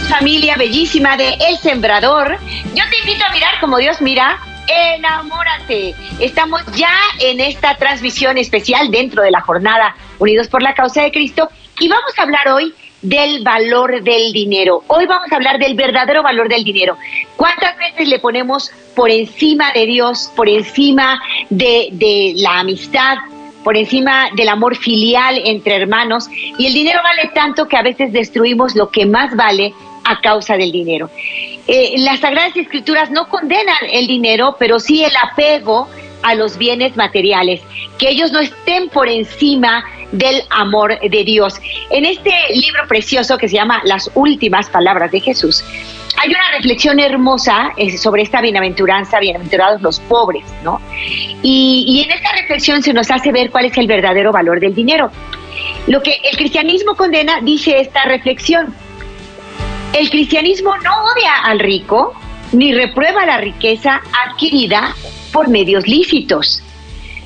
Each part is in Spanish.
Familia bellísima de El Sembrador. Yo te invito a mirar como Dios mira. Enamórate. Estamos ya en esta transmisión especial dentro de la jornada Unidos por la Causa de Cristo y vamos a hablar hoy del valor del dinero. Hoy vamos a hablar del verdadero valor del dinero. ¿Cuántas veces le ponemos por encima de Dios, por encima de, de la amistad, por encima del amor filial entre hermanos y el dinero vale tanto que a veces destruimos lo que más vale a causa del dinero. Eh, las Sagradas Escrituras no condenan el dinero, pero sí el apego a los bienes materiales, que ellos no estén por encima del amor de Dios. En este libro precioso que se llama Las últimas palabras de Jesús, hay una reflexión hermosa eh, sobre esta bienaventuranza, bienaventurados los pobres, ¿no? Y, y, en esta reflexión se nos hace ver cuál es el verdadero valor del dinero. Lo que el cristianismo condena, dice esta reflexión, el cristianismo no odia al rico ni reprueba la riqueza adquirida por medios lícitos,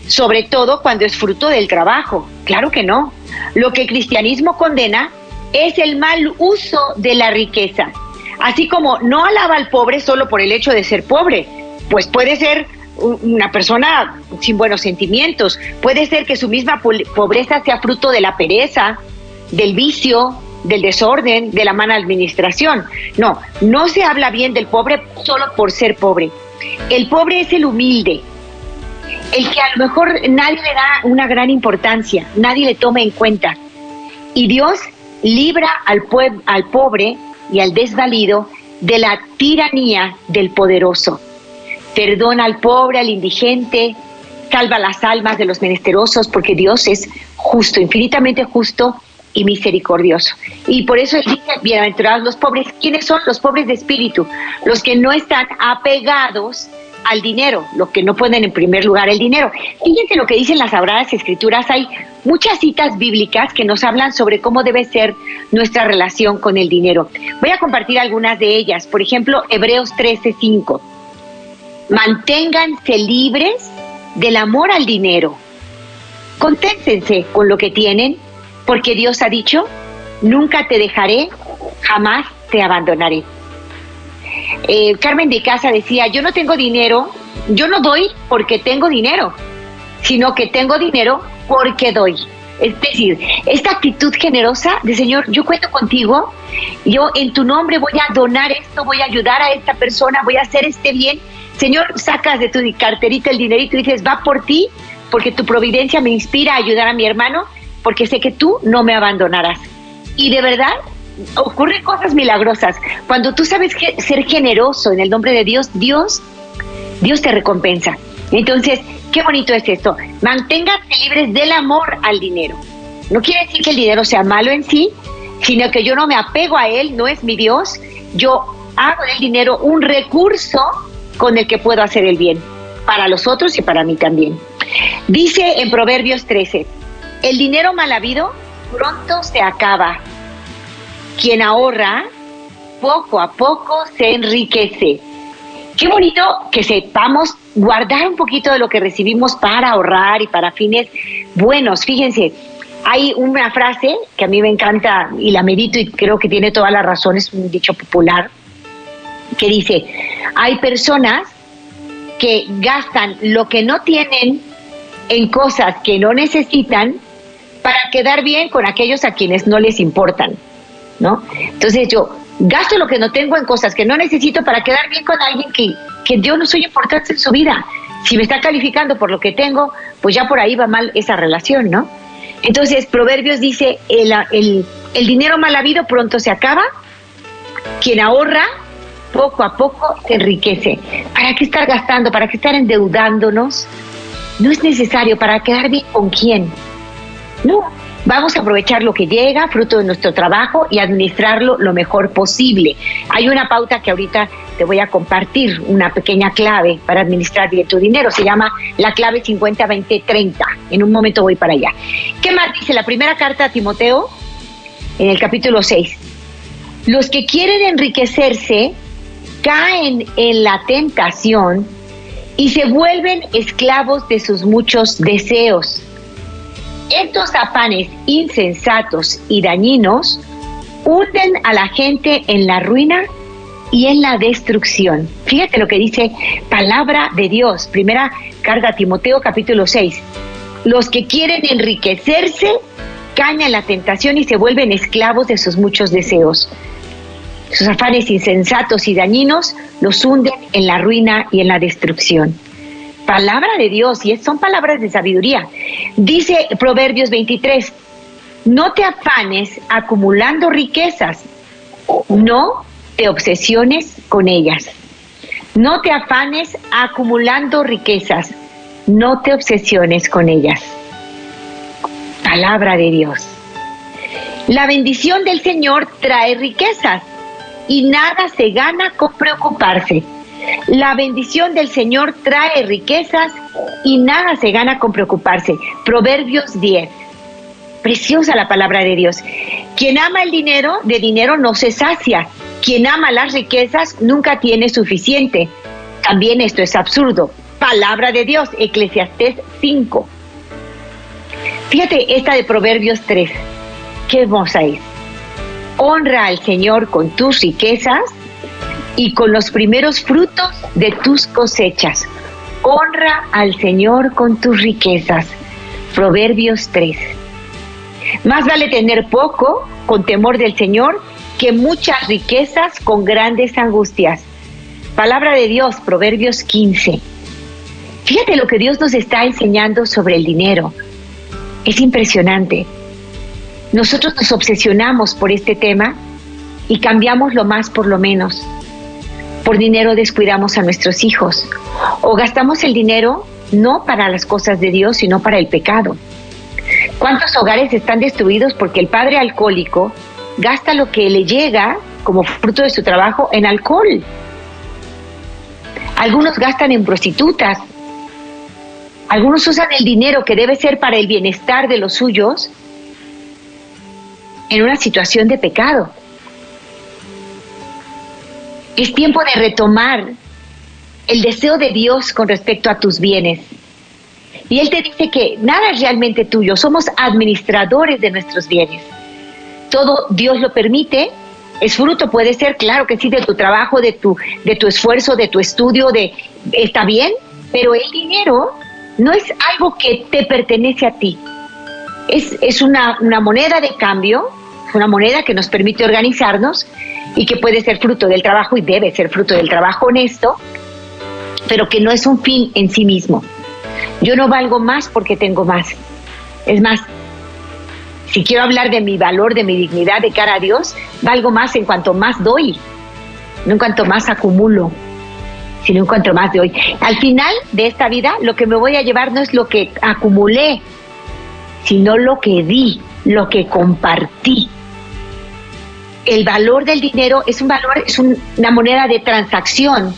sobre todo cuando es fruto del trabajo. Claro que no. Lo que el cristianismo condena es el mal uso de la riqueza Así como no alaba al pobre solo por el hecho de ser pobre, pues puede ser una persona sin buenos sentimientos, puede ser que su misma pobreza sea fruto de la pereza, del vicio, del desorden, de la mala administración. No, no se habla bien del pobre solo por ser pobre. El pobre es el humilde, el que a lo mejor nadie le da una gran importancia, nadie le toma en cuenta. Y Dios libra al, al pobre y al desvalido de la tiranía del poderoso. Perdona al pobre, al indigente, salva las almas de los menesterosos, porque Dios es justo, infinitamente justo y misericordioso. Y por eso dice, bienaventurados los pobres. ¿Quiénes son los pobres de espíritu? Los que no están apegados al dinero, los que no pueden en primer lugar el dinero. Fíjense lo que dicen las Sagradas Escrituras, hay muchas citas bíblicas que nos hablan sobre cómo debe ser nuestra relación con el dinero. Voy a compartir algunas de ellas, por ejemplo, Hebreos 13:5. Manténganse libres del amor al dinero. Conténtense con lo que tienen, porque Dios ha dicho, nunca te dejaré, jamás te abandonaré. Eh, Carmen de Casa decía, yo no tengo dinero, yo no doy porque tengo dinero, sino que tengo dinero porque doy. Es decir, esta actitud generosa de Señor, yo cuento contigo, yo en tu nombre voy a donar esto, voy a ayudar a esta persona, voy a hacer este bien. Señor, sacas de tu carterita el dinerito y dices, va por ti, porque tu providencia me inspira a ayudar a mi hermano, porque sé que tú no me abandonarás. Y de verdad, ocurren cosas milagrosas. Cuando tú sabes ser generoso en el nombre de Dios, Dios, Dios te recompensa. Entonces, qué bonito es esto. Manténganse libres del amor al dinero. No quiere decir que el dinero sea malo en sí, sino que yo no me apego a él, no es mi Dios. Yo hago del dinero un recurso con el que puedo hacer el bien, para los otros y para mí también. Dice en Proverbios 13, el dinero mal habido pronto se acaba, quien ahorra, poco a poco se enriquece. Qué bonito que sepamos guardar un poquito de lo que recibimos para ahorrar y para fines buenos. Fíjense, hay una frase que a mí me encanta y la medito y creo que tiene toda la razón, es un dicho popular, que dice, hay personas que gastan lo que no tienen en cosas que no necesitan para quedar bien con aquellos a quienes no les importan. ¿no? Entonces yo gasto lo que no tengo en cosas que no necesito para quedar bien con alguien que, que yo no soy importante en su vida. Si me está calificando por lo que tengo, pues ya por ahí va mal esa relación, ¿no? Entonces, Proverbios dice, el, el, dinero mal habido pronto se acaba, quien ahorra, poco a poco se enriquece. ¿Para qué estar gastando? ¿Para qué estar endeudándonos? No es necesario, ¿para quedar bien con quién? No, Vamos a aprovechar lo que llega, fruto de nuestro trabajo, y administrarlo lo mejor posible. Hay una pauta que ahorita te voy a compartir, una pequeña clave para administrar bien tu dinero. Se llama la clave 50-20-30. En un momento voy para allá. ¿Qué más dice la primera carta a Timoteo? En el capítulo 6. Los que quieren enriquecerse caen en la tentación y se vuelven esclavos de sus muchos deseos. Estos afanes insensatos y dañinos hunden a la gente en la ruina y en la destrucción. Fíjate lo que dice palabra de Dios, primera carta a Timoteo capítulo 6. Los que quieren enriquecerse caen en la tentación y se vuelven esclavos de sus muchos deseos. Sus afanes insensatos y dañinos los hunden en la ruina y en la destrucción. Palabra de Dios, y son palabras de sabiduría. Dice Proverbios 23, no te afanes acumulando riquezas, no te obsesiones con ellas. No te afanes acumulando riquezas, no te obsesiones con ellas. Palabra de Dios. La bendición del Señor trae riquezas y nada se gana con preocuparse. La bendición del Señor trae riquezas y nada se gana con preocuparse. Proverbios 10. Preciosa la palabra de Dios. Quien ama el dinero, de dinero no se sacia. Quien ama las riquezas nunca tiene suficiente. También esto es absurdo. Palabra de Dios, Eclesiastés 5. Fíjate esta de Proverbios 3. Qué hermosa es. Honra al Señor con tus riquezas y con los primeros frutos de tus cosechas. Honra al Señor con tus riquezas. Proverbios 3. Más vale tener poco con temor del Señor que muchas riquezas con grandes angustias. Palabra de Dios, Proverbios 15. Fíjate lo que Dios nos está enseñando sobre el dinero. Es impresionante. Nosotros nos obsesionamos por este tema y cambiamos lo más por lo menos. Por dinero descuidamos a nuestros hijos o gastamos el dinero no para las cosas de Dios, sino para el pecado. ¿Cuántos hogares están destruidos porque el padre alcohólico gasta lo que le llega como fruto de su trabajo en alcohol? Algunos gastan en prostitutas. Algunos usan el dinero que debe ser para el bienestar de los suyos en una situación de pecado. Es tiempo de retomar el deseo de Dios con respecto a tus bienes. Y Él te dice que nada es realmente tuyo, somos administradores de nuestros bienes. Todo Dios lo permite, es fruto, puede ser, claro que sí, de tu trabajo, de tu, de tu esfuerzo, de tu estudio, de está bien, pero el dinero no es algo que te pertenece a ti. Es, es una, una moneda de cambio una moneda que nos permite organizarnos y que puede ser fruto del trabajo y debe ser fruto del trabajo honesto, pero que no es un fin en sí mismo. Yo no valgo más porque tengo más. Es más, si quiero hablar de mi valor, de mi dignidad de cara a Dios, valgo más en cuanto más doy, no en cuanto más acumulo, sino en cuanto más doy. Al final de esta vida, lo que me voy a llevar no es lo que acumulé, sino lo que di, lo que compartí el valor del dinero es un valor, es una moneda de transacción.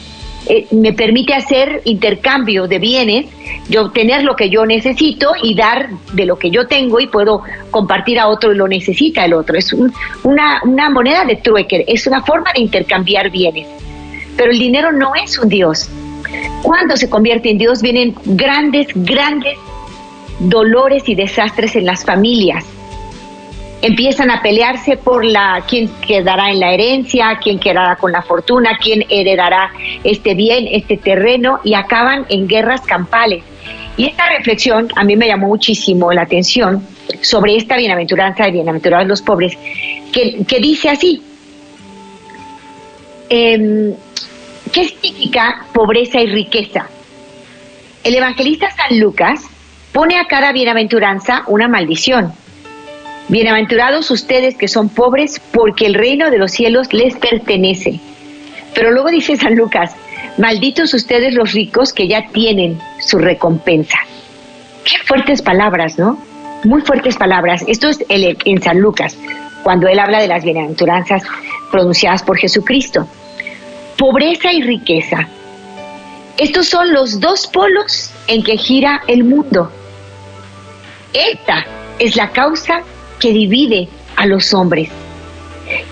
Eh, me permite hacer intercambio de bienes, yo tener lo que yo necesito y dar de lo que yo tengo y puedo compartir a otro y lo necesita el otro. Es una, una moneda de trueque, es una forma de intercambiar bienes. Pero el dinero no es un Dios. Cuando se convierte en Dios vienen grandes, grandes dolores y desastres en las familias empiezan a pelearse por la quién quedará en la herencia, quién quedará con la fortuna, quién heredará este bien, este terreno y acaban en guerras campales. Y esta reflexión a mí me llamó muchísimo la atención sobre esta bienaventuranza de bienaventurados los pobres, que, dice así, em, ¿qué significa pobreza y riqueza? El evangelista San Lucas pone a cada bienaventuranza una maldición Bienaventurados ustedes que son pobres, porque el reino de los cielos les pertenece. Pero luego dice San Lucas, malditos ustedes los ricos que ya tienen su recompensa. Qué fuertes palabras, ¿no? muy fuertes palabras. Esto es en San Lucas, cuando él habla de las bienaventuranzas pronunciadas por Jesucristo. Pobreza y riqueza. Estos son los dos polos en que gira el mundo. Esta es la causa que divide a los hombres.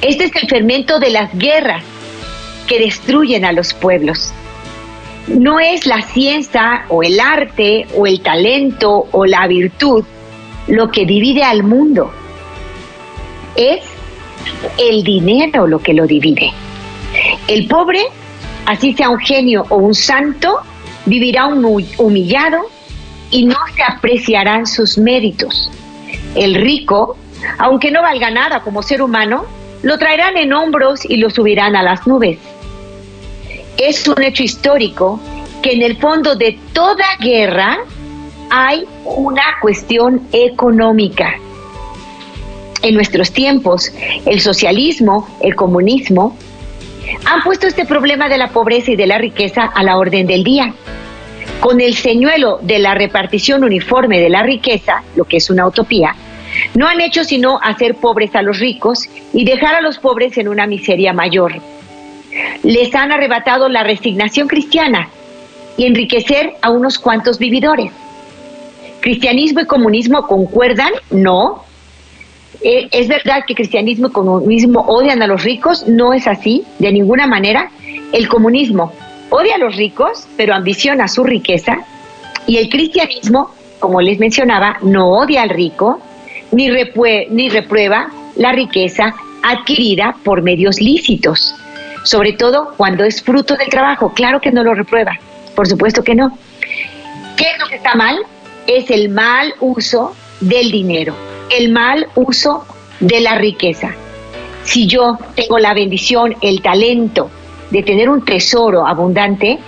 Este es el fermento de las guerras que destruyen a los pueblos. No es la ciencia o el arte o el talento o la virtud lo que divide al mundo. Es el dinero lo que lo divide. El pobre, así sea un genio o un santo, vivirá humillado y no se apreciarán sus méritos. El rico, aunque no valga nada como ser humano, lo traerán en hombros y lo subirán a las nubes. Es un hecho histórico que en el fondo de toda guerra hay una cuestión económica. En nuestros tiempos, el socialismo, el comunismo, han puesto este problema de la pobreza y de la riqueza a la orden del día. Con el señuelo de la repartición uniforme de la riqueza, lo que es una utopía, no han hecho sino hacer pobres a los ricos y dejar a los pobres en una miseria mayor. Les han arrebatado la resignación cristiana y enriquecer a unos cuantos vividores. ¿Cristianismo y comunismo concuerdan? No. Eh, ¿Es verdad que cristianismo y comunismo odian a los ricos? No es así, de ninguna manera. El comunismo odia a los ricos, pero ambiciona su riqueza. Y el cristianismo, como les mencionaba, no odia al rico, ni, ni reprueba la riqueza adquirida por medios lícitos, sobre todo cuando es fruto del trabajo. Claro que no lo reprueba, por supuesto que no. ¿Qué es lo que está mal? Es el mal uso del dinero, el mal uso de la riqueza. Si yo tengo la bendición, el talento de tener un tesoro abundante,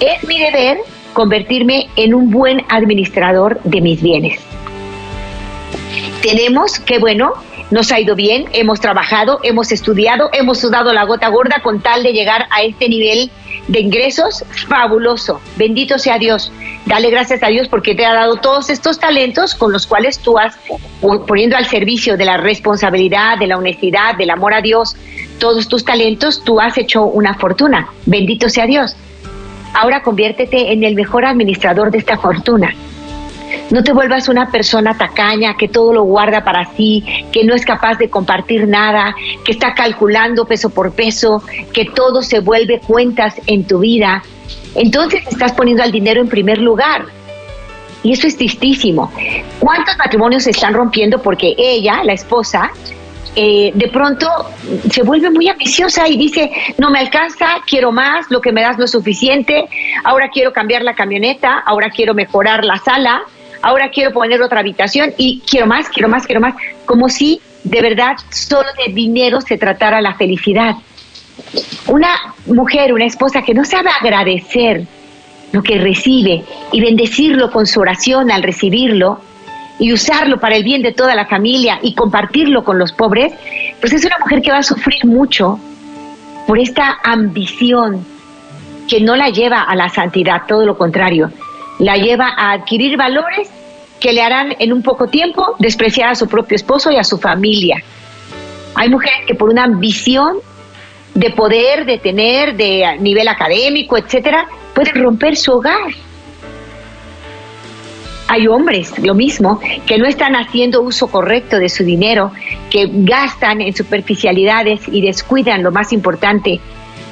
es mi deber convertirme en un buen administrador de mis bienes tenemos, que bueno, nos ha ido bien, hemos trabajado, hemos estudiado, hemos sudado la gota gorda con tal de llegar a este nivel de ingresos fabuloso. Bendito sea Dios. Dale gracias a Dios porque te ha dado todos estos talentos con los cuales tú has, poniendo al servicio de la responsabilidad, de la honestidad, del amor a Dios, todos tus talentos, tú has hecho una fortuna. Bendito sea Dios. Ahora conviértete en el mejor administrador de esta fortuna. No te vuelvas una persona tacaña que todo lo guarda para sí, que no es capaz de compartir nada, que está calculando peso por peso, que todo se vuelve cuentas en tu vida. Entonces estás poniendo al dinero en primer lugar. Y eso es tristísimo. ¿Cuántos matrimonios se están rompiendo porque ella, la esposa, eh, de pronto se vuelve muy ambiciosa y dice, no me alcanza, quiero más, lo que me das no es suficiente, ahora quiero cambiar la camioneta, ahora quiero mejorar la sala, ahora quiero poner otra habitación y quiero más, quiero más, quiero más, como si de verdad solo de dinero se tratara la felicidad. Una mujer, una esposa que no sabe agradecer lo que recibe y bendecirlo con su oración al recibirlo y usarlo para el bien de toda la familia y compartirlo con los pobres, pues es una mujer que va a sufrir mucho por esta ambición que no la lleva a la santidad, todo lo contrario, la lleva a adquirir valores que le harán en un poco tiempo despreciar a su propio esposo y a su familia. Hay mujeres que por una ambición de poder, de tener, de nivel académico, etcétera, pueden romper su hogar. Hay hombres, lo mismo, que no están haciendo uso correcto de su dinero, que gastan en superficialidades y descuidan lo más importante,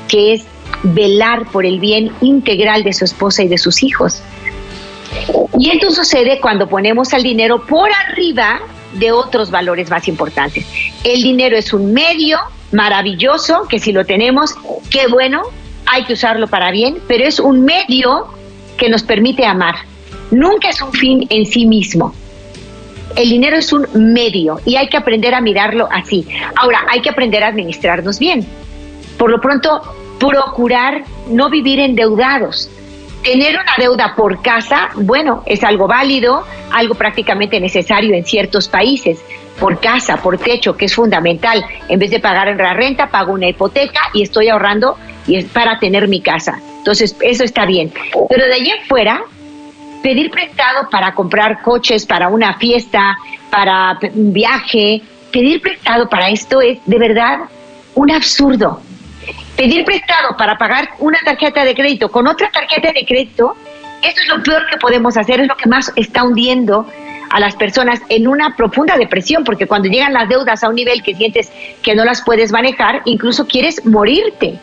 que es velar por el bien integral de su esposa y de sus hijos. Y esto sucede cuando ponemos al dinero por arriba de otros valores más importantes. El dinero es un medio maravilloso, que si lo tenemos, qué bueno, hay que usarlo para bien, pero es un medio que nos permite amar. Nunca es un fin en sí mismo. El dinero es un medio y hay que aprender a mirarlo así. Ahora, hay que aprender a administrarnos bien. Por lo pronto, procurar no vivir endeudados. Tener una deuda por casa, bueno, es algo válido, algo prácticamente necesario en ciertos países. Por casa, por techo, que es fundamental. En vez de pagar en la renta, pago una hipoteca y estoy ahorrando y es para tener mi casa. Entonces, eso está bien. Pero de allí en fuera, pedir prestado para comprar coches, para una fiesta, para un viaje, pedir prestado para esto es de verdad un absurdo. Pedir prestado para pagar una tarjeta de crédito con otra tarjeta de crédito, eso es lo peor que podemos hacer, es lo que más está hundiendo a las personas en una profunda depresión, porque cuando llegan las deudas a un nivel que sientes que no las puedes manejar, incluso quieres morirte.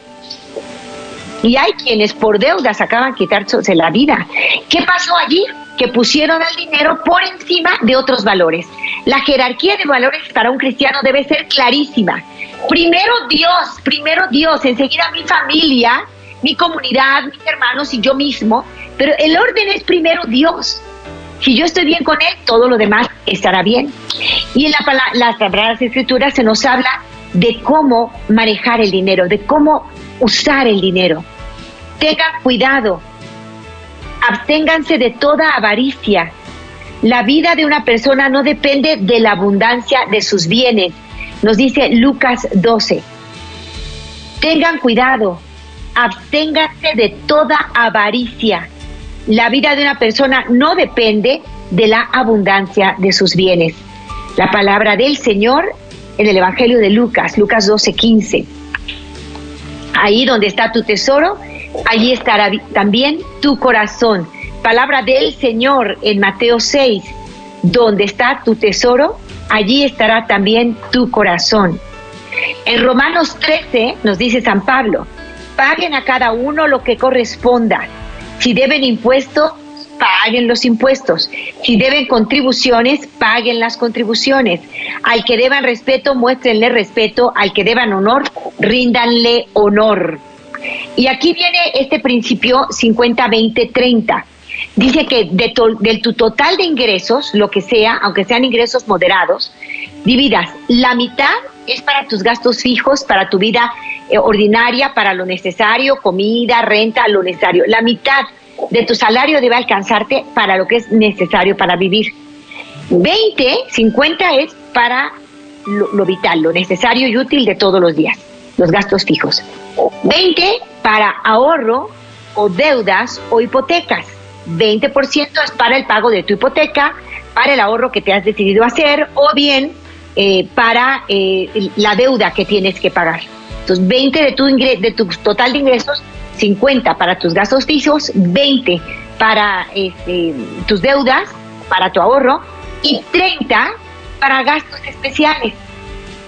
Y hay quienes por deudas acaban quitándose la vida. ¿Qué pasó allí? Que pusieron el dinero por encima de otros valores. La jerarquía de valores para un cristiano debe ser clarísima. Primero Dios, primero Dios, enseguida mi familia, mi comunidad, mis hermanos y yo mismo. Pero el orden es primero Dios. Si yo estoy bien con Él, todo lo demás estará bien. Y en la, las Sagradas Escrituras se nos habla de cómo manejar el dinero, de cómo usar el dinero. Tengan cuidado, absténganse de toda avaricia. La vida de una persona no depende de la abundancia de sus bienes, nos dice Lucas 12. Tengan cuidado, absténganse de toda avaricia. La vida de una persona no depende de la abundancia de sus bienes. La palabra del Señor en el Evangelio de Lucas, Lucas 12, 15. Ahí donde está tu tesoro, allí estará también tu corazón. Palabra del Señor en Mateo 6, donde está tu tesoro, allí estará también tu corazón. En Romanos 13 nos dice San Pablo, paguen a cada uno lo que corresponda. Si deben impuestos, paguen los impuestos. Si deben contribuciones, paguen las contribuciones. Al que deban respeto, muéstrenle respeto. Al que deban honor, ríndanle honor. Y aquí viene este principio 50-20-30. Dice que de, tu total de ingresos, lo que sea, aunque sean ingresos moderados, dividas la mitad es para tus gastos fijos, para tu vida eh, ordinaria, para lo necesario, comida, renta, lo necesario. La mitad de tu salario debe alcanzarte para lo que es necesario para vivir. 20, 50 es para lo vital, lo necesario y útil de todos los días, los gastos fijos. 20 para ahorro o deudas o hipotecas. 20% es para el pago de tu hipoteca, para el ahorro que te has decidido hacer o bien eh, para eh, la deuda que tienes que pagar. Entonces, 20 de tu, de tu total de ingresos, 50 para tus gastos fijos, 20 para este, tus deudas, para tu ahorro y 30 para gastos especiales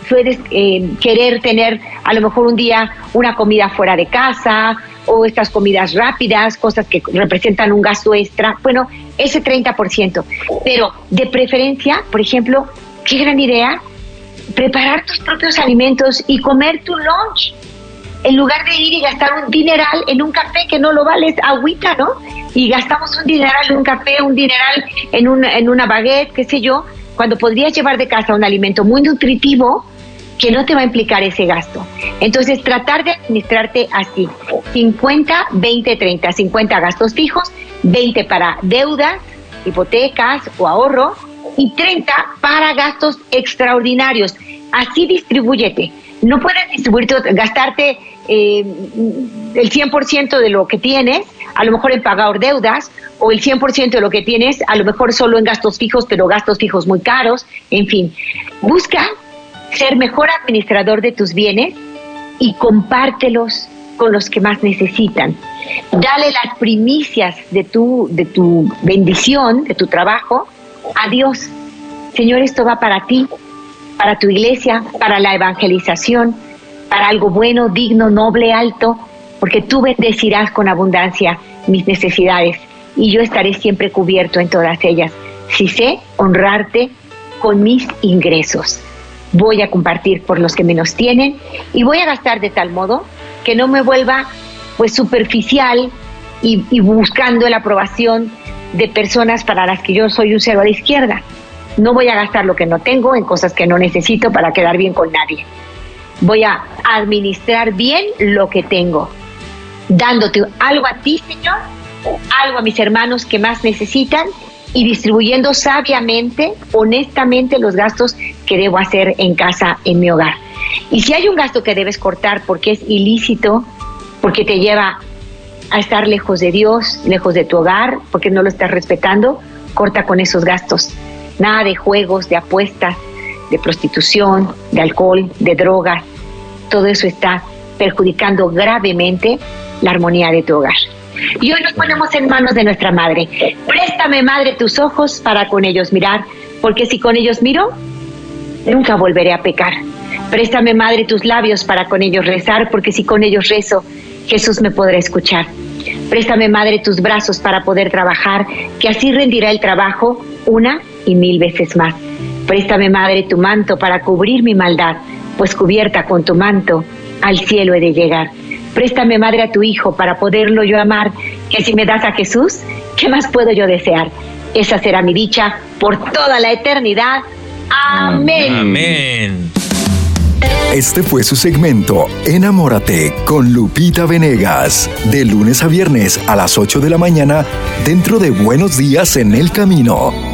puedes eh, querer tener a lo mejor un día una comida fuera de casa o estas comidas rápidas, cosas que representan un gasto extra. Bueno, ese 30%. Pero de preferencia, por ejemplo, qué gran idea, preparar tus propios alimentos y comer tu lunch. En lugar de ir y gastar un dineral en un café que no lo vale, agüita, ¿no? Y gastamos un dineral en un café, un dineral en, un, en una baguette, qué sé yo, cuando podrías llevar de casa un alimento muy nutritivo, que no te va a implicar ese gasto. Entonces, tratar de administrarte así, 50, 20, 30, 50 gastos fijos, 20 para deudas, hipotecas o ahorro y 30 para gastos extraordinarios. Así distribúyete. No puedes distribuirte, gastarte eh, el 100% de lo que tienes, a lo mejor en pagar deudas, o el 100% de lo que tienes, a lo mejor solo en gastos fijos, pero gastos fijos muy caros, en fin. Busca ser mejor administrador de tus bienes y compártelos con los que más necesitan. Dale las primicias de tu, de tu bendición, de tu trabajo, a Dios. Señor, esto va para ti, para tu iglesia, para la evangelización, para algo bueno, digno, noble, alto, porque tú bendecirás con abundancia mis necesidades y yo estaré siempre cubierto en todas ellas, si sé honrarte con mis ingresos voy a compartir por los que menos tienen y voy a gastar de tal modo que no me vuelva pues superficial y, buscando la aprobación de personas para las que yo soy un cero a la izquierda. No voy a gastar lo que no tengo en cosas que no necesito para quedar bien con nadie. Voy a administrar bien lo que tengo, dándote algo a ti, Señor, algo a mis hermanos que más necesitan y distribuyendo sabiamente, honestamente los gastos que debo hacer en casa, en mi hogar. Y si hay un gasto que debes cortar porque es ilícito, porque te lleva a estar lejos de Dios, lejos de tu hogar, porque no lo estás respetando, corta con esos gastos. Nada de juegos, de apuestas, de prostitución, de alcohol, de drogas. Todo eso está perjudicando gravemente la armonía de tu hogar. Y hoy nos ponemos en manos de nuestra madre. Préstame, madre, tus ojos para con ellos mirar, porque si con ellos miro, nunca volveré a pecar. Préstame, madre, tus labios para con ellos rezar, porque si con ellos rezo, Jesús me podrá escuchar. Préstame, madre, tus brazos para poder trabajar, que así rendirá el trabajo una y mil veces más. Préstame, madre, tu manto para cubrir mi maldad, pues cubierta con tu manto, al cielo he de llegar. Préstame, madre, a tu hijo para poderlo yo amar, que si me das a Jesús, ¿qué más puedo yo desear? Esa será mi dicha por toda la eternidad. Amén. Amén. Este fue su segmento Enamórate con Lupita Venegas, de lunes a viernes a las 8 de la mañana, dentro de Buenos Días en el Camino.